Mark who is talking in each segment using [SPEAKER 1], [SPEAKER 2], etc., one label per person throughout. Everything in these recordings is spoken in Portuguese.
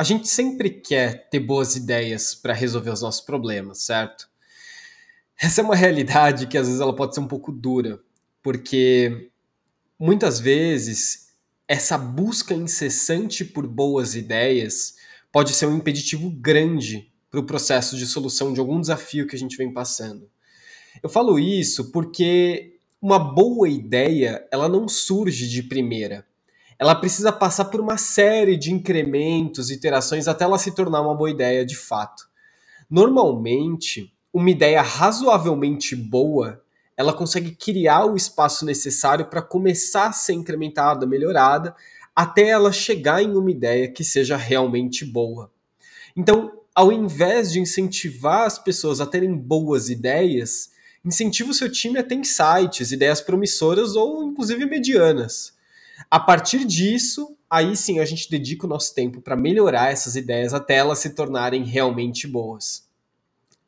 [SPEAKER 1] A gente sempre quer ter boas ideias para resolver os nossos problemas, certo? Essa é uma realidade que às vezes ela pode ser um pouco dura, porque muitas vezes essa busca incessante por boas ideias pode ser um impeditivo grande para o processo de solução de algum desafio que a gente vem passando. Eu falo isso porque uma boa ideia, ela não surge de primeira. Ela precisa passar por uma série de incrementos, iterações até ela se tornar uma boa ideia de fato. Normalmente, uma ideia razoavelmente boa, ela consegue criar o espaço necessário para começar a ser incrementada, melhorada, até ela chegar em uma ideia que seja realmente boa. Então, ao invés de incentivar as pessoas a terem boas ideias, incentiva o seu time a ter insights, ideias promissoras ou inclusive medianas. A partir disso, aí sim a gente dedica o nosso tempo para melhorar essas ideias até elas se tornarem realmente boas.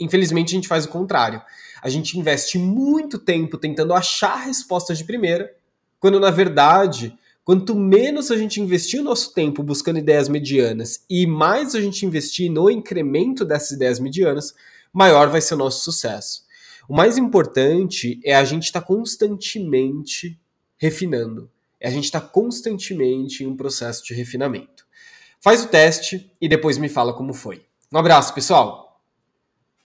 [SPEAKER 1] Infelizmente, a gente faz o contrário. A gente investe muito tempo tentando achar respostas de primeira, quando na verdade, quanto menos a gente investir o nosso tempo buscando ideias medianas e mais a gente investir no incremento dessas ideias medianas, maior vai ser o nosso sucesso. O mais importante é a gente estar tá constantemente refinando. É a gente estar tá constantemente em um processo de refinamento. Faz o teste e depois me fala como foi. Um abraço, pessoal!